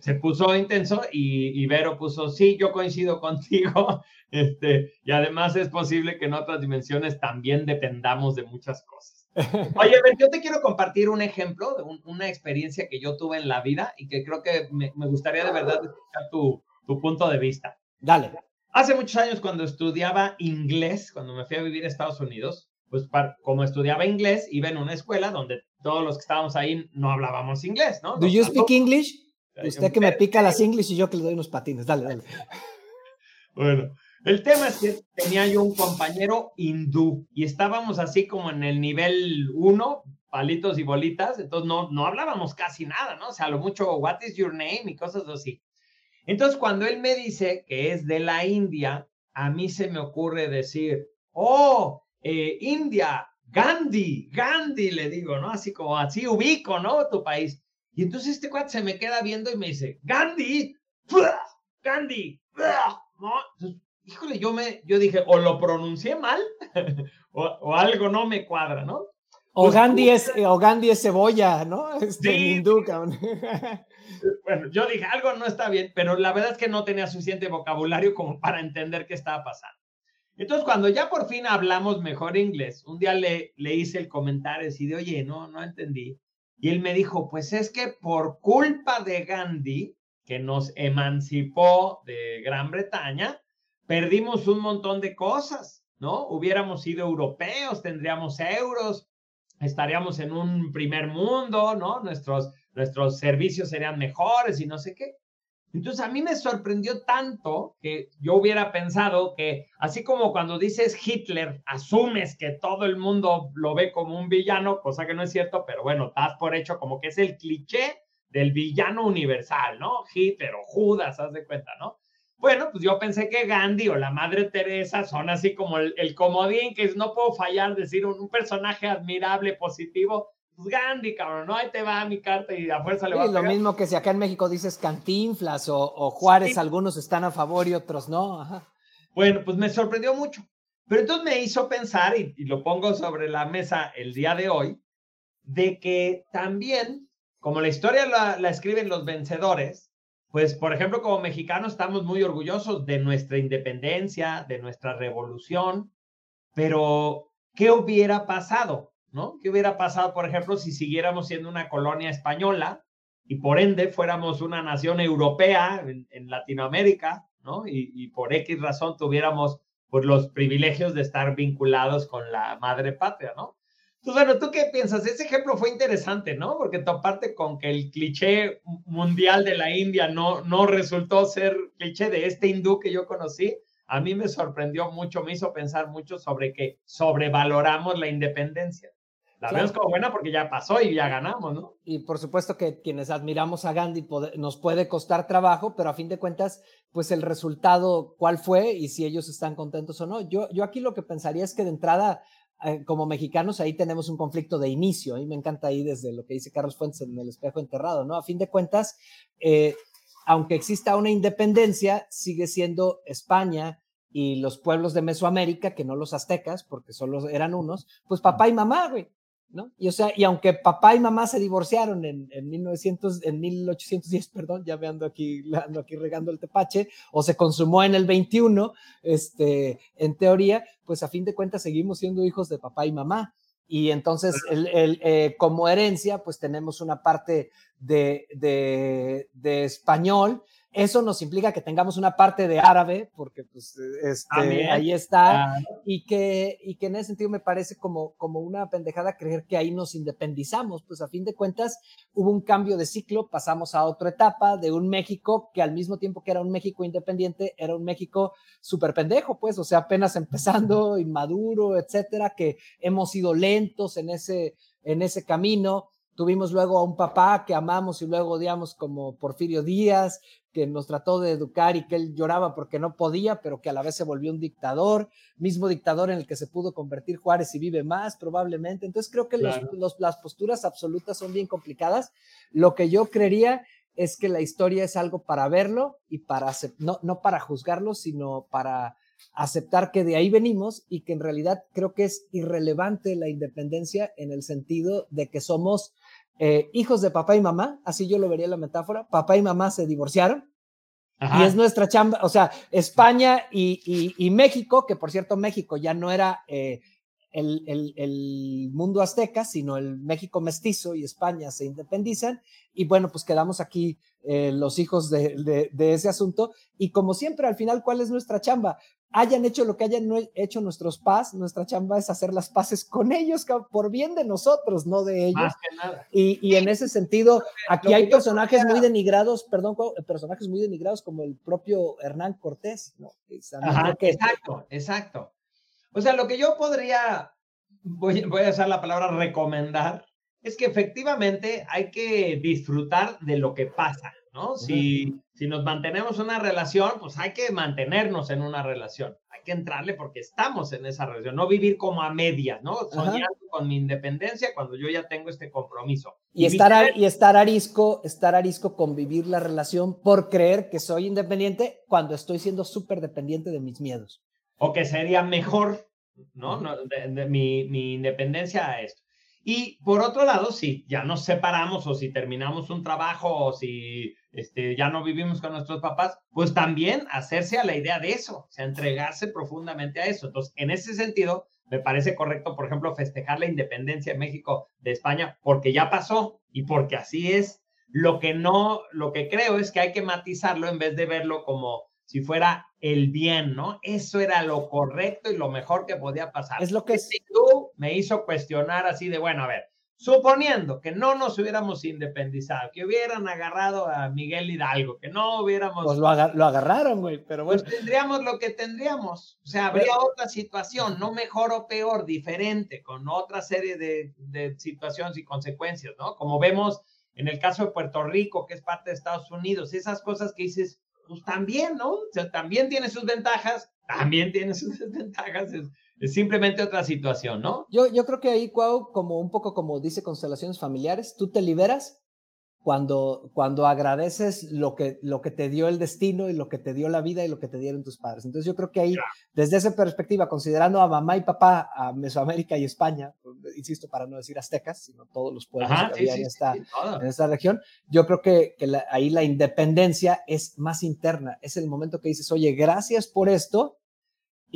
se puso intenso y, y, Vero puso, sí, yo coincido contigo, este, y además es posible que en otras dimensiones también dependamos de muchas cosas. Oye, ver, yo te quiero compartir un ejemplo de un, una experiencia que yo tuve en la vida y que creo que me, me gustaría de verdad escuchar tu, tu, punto de vista. Dale. Hace muchos años cuando estudiaba inglés, cuando me fui a vivir a Estados Unidos, pues para, como estudiaba inglés, iba en una escuela donde todos los que estábamos ahí no hablábamos inglés, ¿no? ¿Do you speak English? Usted que me pica las English y yo que le doy unos patines. Dale, dale. Bueno, el tema es que tenía yo un compañero hindú y estábamos así como en el nivel 1, palitos y bolitas, entonces no, no hablábamos casi nada, ¿no? O sea, lo mucho, what is your name y cosas así. Entonces, cuando él me dice que es de la India, a mí se me ocurre decir, oh, eh, India, Gandhi, Gandhi, le digo, ¿no? Así como así ubico, ¿no? Tu país. Y entonces este cuate se me queda viendo y me dice, Gandhi, Gandhi, ¿no? Entonces, híjole, yo me, yo dije, o lo pronuncié mal, o, o, algo no me cuadra, ¿no? O pues, Gandhi, es, o Gandhi es cebolla, ¿no? Este, sí. hindú, bueno, yo dije, algo no está bien, pero la verdad es que no tenía suficiente vocabulario como para entender qué estaba pasando. Entonces, cuando ya por fin hablamos mejor inglés, un día le, le hice el comentario y de, oye, no, no entendí. Y él me dijo, pues es que por culpa de Gandhi, que nos emancipó de Gran Bretaña, perdimos un montón de cosas, ¿no? Hubiéramos sido europeos, tendríamos euros, estaríamos en un primer mundo, ¿no? Nuestros, nuestros servicios serían mejores y no sé qué. Entonces a mí me sorprendió tanto que yo hubiera pensado que así como cuando dices Hitler, asumes que todo el mundo lo ve como un villano, cosa que no es cierto, pero bueno, das por hecho como que es el cliché del villano universal, ¿no? Hitler o Judas, haz de cuenta, ¿no? Bueno, pues yo pensé que Gandhi o la Madre Teresa son así como el, el comodín que no puedo fallar, decir un, un, personaje admirable, positivo. pues Gandhi, cabrón, ¿no? Ahí te va mi carta y a fuerza le va a Lo mismo que si acá en México dices Cantinflas o, Juárez, algunos están a favor y otros no. Bueno, pues me sorprendió mucho. Pero entonces me hizo pensar, y, lo pongo sobre la mesa el día de hoy, de que también, como la historia la, la escriben los vencedores, pues, por ejemplo, como mexicanos estamos muy orgullosos de nuestra independencia, de nuestra revolución, pero ¿qué hubiera pasado? ¿No? ¿Qué hubiera pasado, por ejemplo, si siguiéramos siendo una colonia española y por ende fuéramos una nación europea en, Latinoamérica, ¿no? Y, por X razón tuviéramos pues, los privilegios de estar vinculados con la madre patria, ¿no? Entonces, bueno, ¿tú qué piensas? Ese ejemplo fue interesante, ¿no? Porque toparte con que el cliché mundial de la India no, no resultó ser cliché de este hindú que yo conocí, a mí me sorprendió mucho, me hizo pensar mucho sobre que sobrevaloramos la independencia. La vemos como buena porque ya pasó y ya ganamos, ¿no? Y por supuesto que quienes admiramos a Gandhi nos puede costar trabajo, pero a fin de cuentas, pues el resultado, ¿cuál fue? Y si ellos están contentos o no. Yo, yo aquí lo que pensaría es que de entrada, como mexicanos, ahí tenemos un conflicto de inicio. Mí me encanta ahí desde lo que dice Carlos Fuentes en el espejo enterrado, ¿no? A fin de cuentas, eh, aunque exista una independencia, sigue siendo España y los pueblos de Mesoamérica, que no los aztecas, porque solo eran unos, pues papá y mamá, güey. ¿No? Y o sea, y aunque papá y mamá se divorciaron en, en 1900, en 1810, perdón, ya me ando aquí, ando aquí regando el tepache, o se consumó en el 21, este, en teoría, pues a fin de cuentas seguimos siendo hijos de papá y mamá. Y entonces, el, el, eh, como herencia, pues tenemos una parte de, de, de español eso nos implica que tengamos una parte de árabe, porque pues este, ahí está, y, que, y que en ese sentido me parece como, como una pendejada creer que ahí nos independizamos, pues a fin de cuentas hubo un cambio de ciclo, pasamos a otra etapa de un México que al mismo tiempo que era un México independiente, era un México súper pendejo, pues, o sea, apenas empezando, inmaduro, etcétera, que hemos sido lentos en ese, en ese camino. Tuvimos luego a un papá que amamos y luego odiamos como Porfirio Díaz, que nos trató de educar y que él lloraba porque no podía, pero que a la vez se volvió un dictador, mismo dictador en el que se pudo convertir Juárez y vive más probablemente. Entonces creo que las posturas absolutas son bien complicadas. Lo que yo creería es que la historia es algo para verlo y para, no, no para juzgarlo, sino para aceptar que de ahí venimos y que en realidad creo que es irrelevante la independencia en el sentido de que somos eh, hijos de papá y mamá, así yo lo vería la metáfora, papá y mamá se divorciaron. Y es nuestra chamba, o sea, España y, México, que por cierto México ya no era eh, el, mundo azteca, sino el México mestizo y España se independizan. Y bueno, pues quedamos aquí eh, los hijos de, de, ese asunto. Y como siempre, al final, ¿cuál es nuestra chamba? Hayan hecho lo que hayan hecho nuestros paz, nuestra chamba es hacer las paces con ellos por bien de nosotros, no de ellos. Y, y, en ese sentido, aquí hay personajes muy denigrados, perdón, personajes muy denigrados como el propio Hernán Cortés, ¿no? Exacto, exacto. O sea, lo que yo podría, voy, voy a usar la palabra recomendar, es que efectivamente hay que disfrutar de lo que pasa. ¿No? Si, si nos mantenemos una relación, pues hay que mantenernos en una relación, hay que entrarle porque estamos en esa relación, no vivir como a medias, ¿no? Soñando con mi independencia cuando yo ya tengo este compromiso. Y, estar, y estar arisco, estar arisco con vivir la relación por creer que soy independiente cuando estoy siendo súper dependiente de mis miedos. O que sería mejor, ¿no? de, mi, mi independencia a esto. Y por otro lado, si ya nos separamos o si terminamos un trabajo o si este, ya no vivimos con nuestros papás, pues también hacerse a la idea de eso, o sea, entregarse profundamente a eso. Entonces, en ese sentido, me parece correcto, por ejemplo, festejar la independencia de México de España porque ya pasó y porque así es. Lo que no, lo que creo es que hay que matizarlo en vez de verlo como si fuera el bien, ¿no? Eso era lo correcto y lo mejor que podía pasar. Es lo que si tú me hizo cuestionar así de, bueno, a ver, suponiendo que no nos hubiéramos independizado, que hubieran agarrado a Miguel Hidalgo, que no hubiéramos... Pues lo, agarraron, güey, pero bueno. Pues tendríamos lo que tendríamos. O sea, habría otra situación, no mejor o peor, diferente, con otra serie de, de situaciones y consecuencias, ¿no? Como vemos en el caso de Puerto Rico, que es parte de Estados Unidos, esas cosas que dices, pues también, ¿no? O sea, también tiene sus ventajas, también tiene sus desventajas, es, simplemente otra situación, ¿no? Yo, yo creo que ahí, Cuau, como un poco como dice Constelaciones Familiares, tú te liberas cuando, cuando agradeces lo que, lo que te dio el destino y lo que te dio la vida y lo que te dieron tus padres. Entonces yo creo que ahí, desde esa perspectiva, considerando a mamá y papá, a Mesoamérica y España, insisto, para no decir aztecas, sino todos los pueblos que había en, esta, en esta región, yo creo que, que ahí la independencia es más interna. Es el momento que dices, oye, gracias por esto,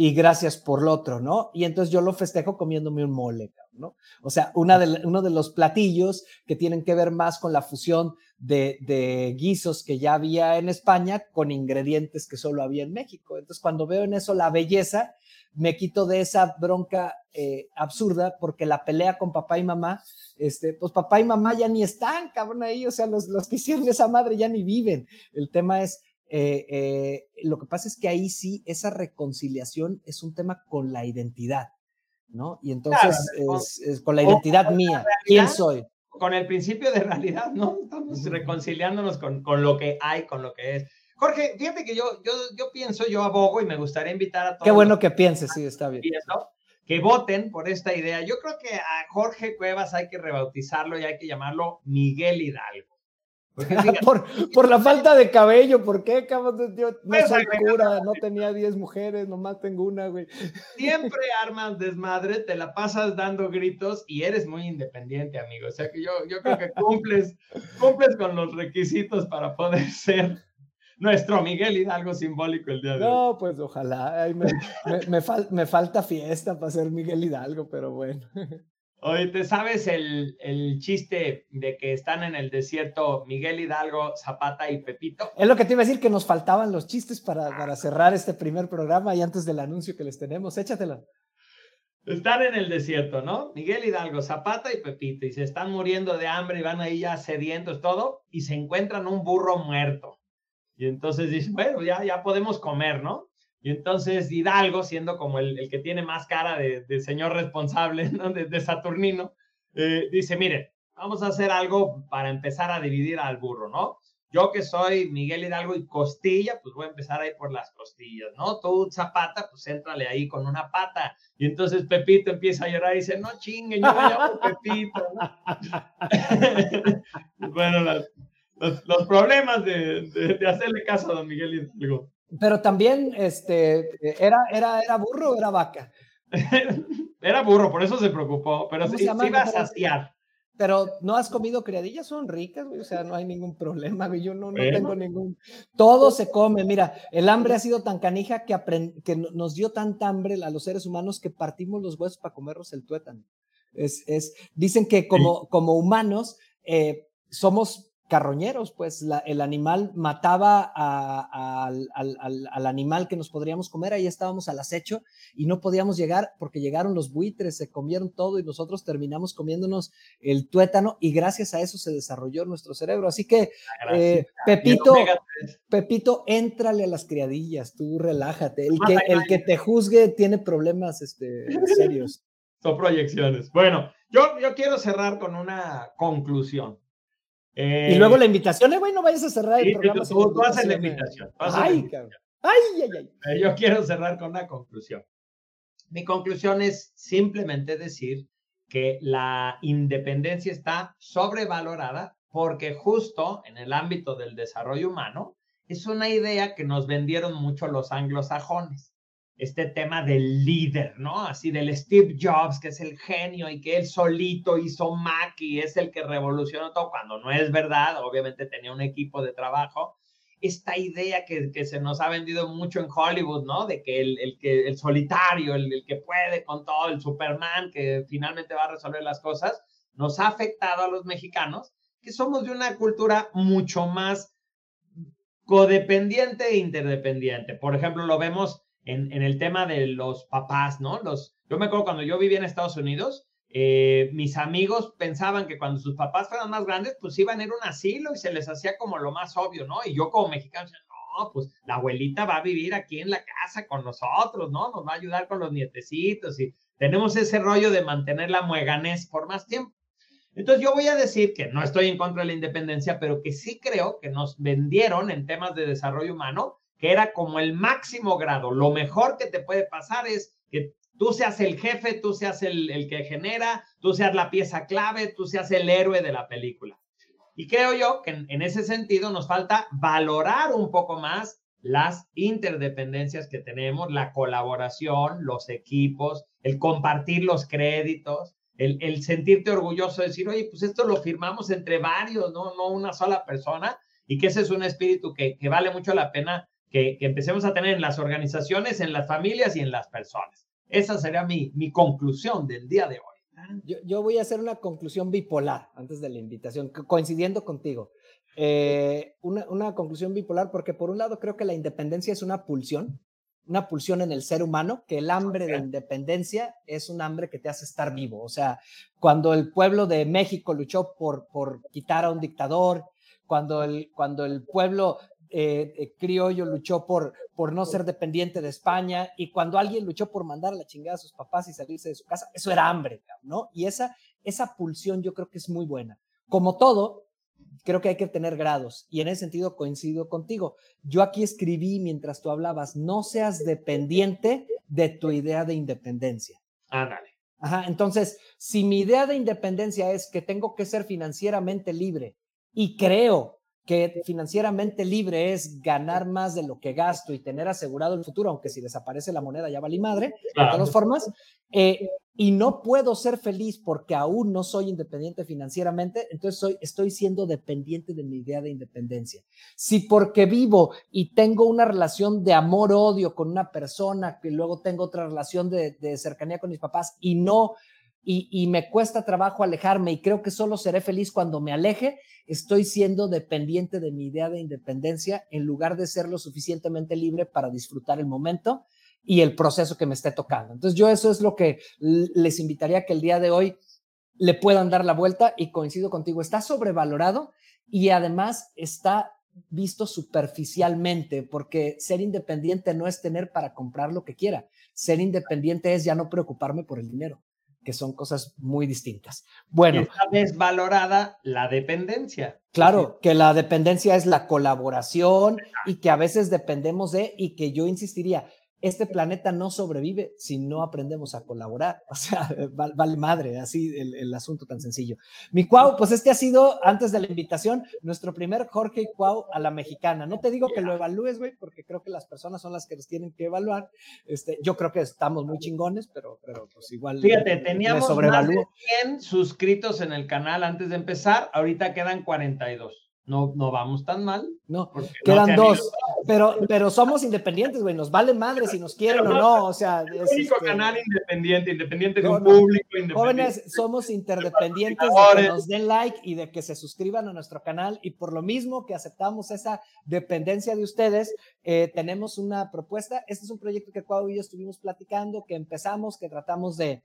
y gracias por lo otro, ¿no? Y entonces yo lo festejo comiéndome un mole, ¿no? O sea, una de, uno de los platillos que tienen que ver más con la fusión de, de, guisos que ya había en España con ingredientes que solo había en México. Entonces, cuando veo en eso la belleza, me quito de esa bronca eh, absurda porque la pelea con papá y mamá, este, pues papá y mamá ya ni están, cabrón, ahí, o sea, los, los que hicieron esa madre ya ni viven. El tema es eh, eh, lo que pasa es que ahí sí, esa reconciliación es un tema con la identidad, ¿no? Y entonces es, con la identidad mía, ¿quién soy? Con el principio de realidad, ¿no? Estamos reconciliándonos con, con, lo que hay, con lo que es. Jorge, fíjate que yo, yo, yo pienso, yo abogo y me gustaría invitar a todos. Qué bueno que pienses, sí, está bien. que voten por esta idea. Yo creo que a Jorge Cuevas hay que rebautizarlo y hay que llamarlo Miguel Hidalgo. por, por, la falta de cabello, ¿por qué, cabrón? Yo no pues, soy cura, no tenía 10 mujeres, nomás tengo una, güey. Siempre armas desmadre, te la pasas dando gritos y eres muy independiente, amigo. O sea que yo, yo creo que cumples, cumples con los requisitos para poder ser nuestro Miguel Hidalgo simbólico el día de hoy. No, pues ojalá. me, me, me falta fiesta para ser Miguel Hidalgo, pero bueno. Oye, ¿te sabes el, chiste de que están en el desierto Miguel Hidalgo, Zapata y Pepito? Es lo que te iba a decir, que nos faltaban los chistes para, para cerrar este primer programa y antes del anuncio que les tenemos. Échatelo. Están en el desierto, ¿no? Miguel Hidalgo, Zapata y Pepito, y se están muriendo de hambre y van ahí ya sedientos, todo, y se encuentran un burro muerto. Y entonces dicen, bueno, ya, ya podemos comer, ¿no? Y entonces Hidalgo, siendo como el, que tiene más cara de, señor responsable, ¿no? de, Saturnino, eh, dice, mire, vamos a hacer algo para empezar a dividir al burro, ¿no? Yo que soy Miguel Hidalgo y costilla, pues voy a empezar ahí por las costillas, ¿no? Tú, Zapata, pues éntrale ahí con una pata. Y entonces Pepito empieza a llorar y dice, no chinguen, yo me llamo Pepito. bueno, los, problemas de, de hacerle caso a don Miguel Hidalgo. Pero también, este, ¿era, era, era burro o era vaca? era burro, por eso se preocupó, pero sí, iba a saciar. Pero no has comido criadillas, son ricas, güey, o sea, no hay ningún problema, güey, yo no, no tengo ningún... Todo se come, mira, el hambre ha sido tan canija que, que nos dio tanta hambre a los seres humanos que partimos los huesos para comernos el tuétano. Es, es, dicen que como, como humanos eh, somos carroñeros, pues el animal mataba al, animal que nos podríamos comer, ahí estábamos al acecho y no podíamos llegar porque llegaron los buitres, se comieron todo y nosotros terminamos comiéndonos el tuétano y gracias a eso se desarrolló nuestro cerebro. Así que, eh, Pepito, Pepito, éntrale a las criadillas, tú relájate. El que, el que te juzgue tiene problemas este, serios. Son proyecciones. Bueno, yo, yo quiero cerrar con una conclusión y luego la invitación, eh, güey, no vayas a cerrar el programa. Tú, tú haces la invitación. Ay, ay, ay, ay. Eh, yo quiero cerrar con una conclusión. Mi conclusión es simplemente decir que la independencia está sobrevalorada porque justo en el ámbito del desarrollo humano es una idea que nos vendieron mucho los anglosajones este tema del líder, ¿no? Así del Steve Jobs, que es el genio y que él solito hizo Mac y es el que revolucionó todo, cuando no es verdad, obviamente tenía un equipo de trabajo. Esta idea que, que se nos ha vendido mucho en Hollywood, ¿no? De que el, el que, el solitario, el, el que puede con todo, el Superman, que finalmente va a resolver las cosas, nos ha afectado a los mexicanos, que somos de una cultura mucho más codependiente e interdependiente. Por ejemplo, lo vemos en, el tema de los papás, ¿no? Los, yo me acuerdo cuando yo vivía en Estados Unidos, eh, mis amigos pensaban que cuando sus papás fueran más grandes, pues iban a ir a un asilo y se les hacía como lo más obvio, ¿no? Y yo como mexicano, no, pues la abuelita va a vivir aquí en la casa con nosotros, ¿no? Nos va a ayudar con los nietecitos y tenemos ese rollo de mantener la mueganés por más tiempo. Entonces yo voy a decir que no estoy en contra de la independencia, pero que sí creo que nos vendieron en temas de desarrollo humano que era como el máximo grado. Lo mejor que te puede pasar es que tú seas el jefe, tú seas el, el que genera, tú seas la pieza clave, tú seas el héroe de la película. Y creo yo que en, en ese sentido nos falta valorar un poco más las interdependencias que tenemos, la colaboración, los equipos, el compartir los créditos, el, el, sentirte orgulloso de decir, oye, pues esto lo firmamos entre varios, no, no una sola persona, y que ese es un espíritu que, que vale mucho la pena que, que, empecemos a tener en las organizaciones, en las familias y en las personas. Esa sería mi, mi conclusión del día de hoy. Yo, yo, voy a hacer una conclusión bipolar antes de la invitación, coincidiendo contigo. Eh, una, una, conclusión bipolar porque por un lado creo que la independencia es una pulsión, una pulsión en el ser humano, que el hambre de independencia es un hambre que te hace estar vivo. O sea, cuando el pueblo de México luchó por, por quitar a un dictador, cuando el, cuando el pueblo eh, eh, criollo luchó por, por no ser dependiente de España y cuando alguien luchó por mandar a la chingada a sus papás y salirse de su casa, eso era hambre, ¿no? Y esa, esa pulsión yo creo que es muy buena. Como todo, creo que hay que tener grados y en ese sentido coincido contigo. Yo aquí escribí mientras tú hablabas, no seas dependiente de tu idea de independencia. Ándale. Ajá, entonces, si mi idea de independencia es que tengo que ser financieramente libre y creo que financieramente libre es ganar más de lo que gasto y tener asegurado el futuro, aunque si desaparece la moneda ya valí madre, claro. de todas formas, eh, y no puedo ser feliz porque aún no soy independiente financieramente, entonces soy, estoy siendo dependiente de mi idea de independencia. Si porque vivo y tengo una relación de amor-odio con una persona, que luego tengo otra relación de, de cercanía con mis papás y no y, me cuesta trabajo alejarme y creo que solo seré feliz cuando me aleje, estoy siendo dependiente de mi idea de independencia en lugar de ser lo suficientemente libre para disfrutar el momento y el proceso que me esté tocando. Entonces yo eso es lo que les invitaría que el día de hoy le puedan dar la vuelta y coincido contigo, está sobrevalorado y además está visto superficialmente, porque ser independiente no es tener para comprar lo que quiera, ser independiente es ya no preocuparme por el dinero que son cosas muy distintas. Bueno. Está desvalorada la dependencia. Claro, que la dependencia es la colaboración y que a veces dependemos de, y que yo insistiría, este planeta no sobrevive si no aprendemos a colaborar. O sea, vale, madre, así el, el, asunto tan sencillo. Mi Cuau, pues este ha sido, antes de la invitación, nuestro primer Jorge Cuau a la mexicana. No te digo que lo evalúes, güey, porque creo que las personas son las que los tienen que evaluar. Este, yo creo que estamos muy chingones, pero, pero pues igual. Fíjate, teníamos más de 100 suscritos en el canal antes de empezar, ahorita quedan 42 no, no vamos tan mal. No, quedan no dos, pero, pero somos independientes, güey, nos vale madre si nos quieren o no, o sea. Es el único este... canal independiente, independiente de no, un público independiente. Jóvenes, somos interdependientes de que nos den like y de que se suscriban a nuestro canal y por lo mismo que aceptamos esa dependencia de ustedes, eh, tenemos una propuesta. Este es un proyecto que Cuau y yo estuvimos platicando, que empezamos, que tratamos de,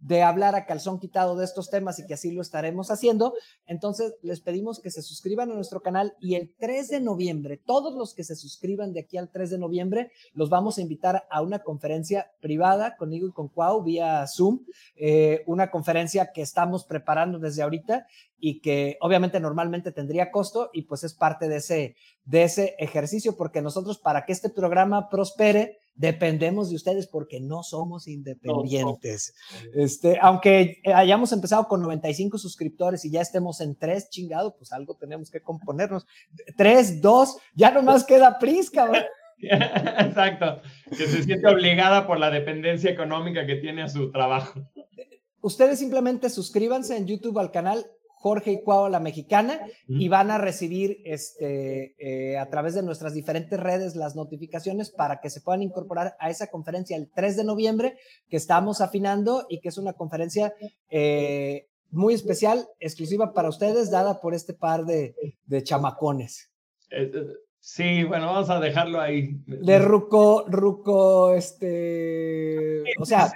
de hablar a calzón quitado de estos temas y que así lo estaremos haciendo. Entonces, les pedimos que se suscriban a nuestro canal y el 3 de noviembre, todos los que se suscriban de aquí al 3 de noviembre, los vamos a invitar a una conferencia privada conmigo y con Cuau vía Zoom, eh, una conferencia que estamos preparando desde ahorita y que obviamente normalmente tendría costo y pues es parte de ese, de ese ejercicio porque nosotros para que este programa prospere dependemos de ustedes porque no somos independientes. No, no. Este, aunque hayamos empezado con 95 suscriptores y ya estemos en tres chingados, pues algo tenemos que componernos. Tres, dos, ya nomás queda Prisca. Exacto, que se siente obligada por la dependencia económica que tiene a su trabajo. Ustedes simplemente suscríbanse en YouTube al canal Jorge y Cuau la mexicana y van a recibir este, eh, a través de nuestras diferentes redes las notificaciones para que se puedan incorporar a esa conferencia el 3 de noviembre que estamos afinando y que es una conferencia eh, muy especial, exclusiva para ustedes, dada por este par de, de chamacones. Sí, bueno, vamos a dejarlo ahí. De Ruco, Ruco, este, o sea,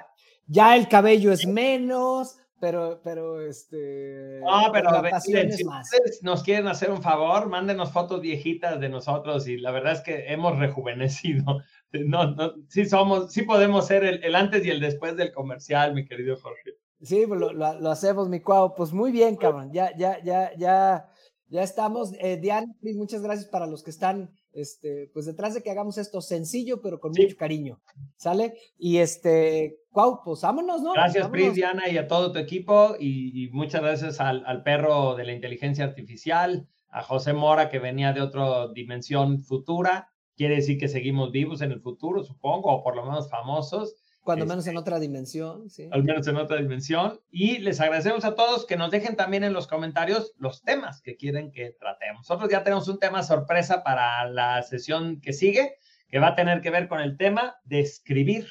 ya el cabello es menos, pero, pero, este. No, pero a ver, miren, si ustedes nos quieren hacer un favor, mándenos fotos viejitas de nosotros y la verdad es que hemos rejuvenecido. No, no, sí somos, sí podemos ser el, el antes y el después del comercial, mi querido Jorge. Sí, pues lo, lo, lo hacemos, mi cuau. Pues muy bien, cabrón. Ya, ya, ya, ya, ya estamos. Eh, Diana, muchas gracias para los que están este, pues detrás de que hagamos esto sencillo, pero con mucho cariño, ¿sale? Y este, Cuau, pues vámonos, ¿no? Gracias, vámonos. Pris, Diana, y a todo tu equipo, y, y muchas gracias al, al, perro de la inteligencia artificial, a José Mora, que venía de otra dimensión futura, quiere decir que seguimos vivos en el futuro, supongo, o por lo menos famosos. Cuando menos en otra dimensión, sí. Al menos en otra dimensión. Y les agradecemos a todos que nos dejen también en los comentarios los temas que quieren que tratemos. Nosotros ya tenemos un tema sorpresa para la sesión que sigue, que va a tener que ver con el tema de escribir.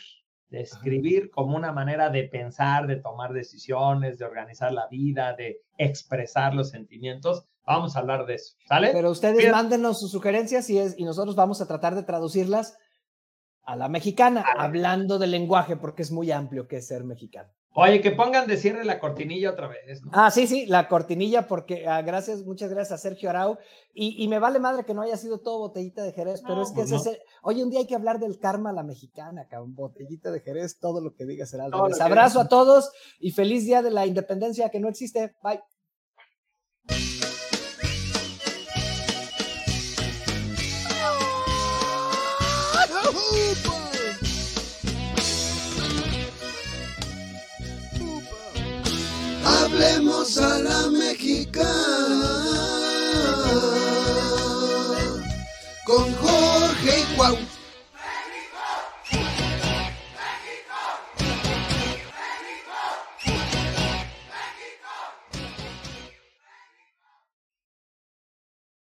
De escribir como una manera de pensar, de tomar decisiones, de organizar la vida, de expresar los sentimientos. Vamos a hablar de eso, ¿sale? Pero ustedes Bien. mándenos sus sugerencias y, es, y nosotros vamos a tratar de traducirlas a la mexicana, hablando del lenguaje, porque es muy amplio que es ser mexicano. Oye, que pongan de cierre la cortinilla otra vez. ¿no? Ah, sí, sí, la cortinilla, porque ah, gracias, muchas gracias a Sergio Arau. Y, y, me vale madre que no haya sido todo botellita de Jerez, pero es que pues ese, no. oye, un día hay que hablar del karma a la mexicana, cabrón. Botellita de Jerez, todo lo que diga será al revés. Abrazo a todos y feliz día de la independencia que no existe. Bye. Hablemos a la mexicana con Jorge y Cuau.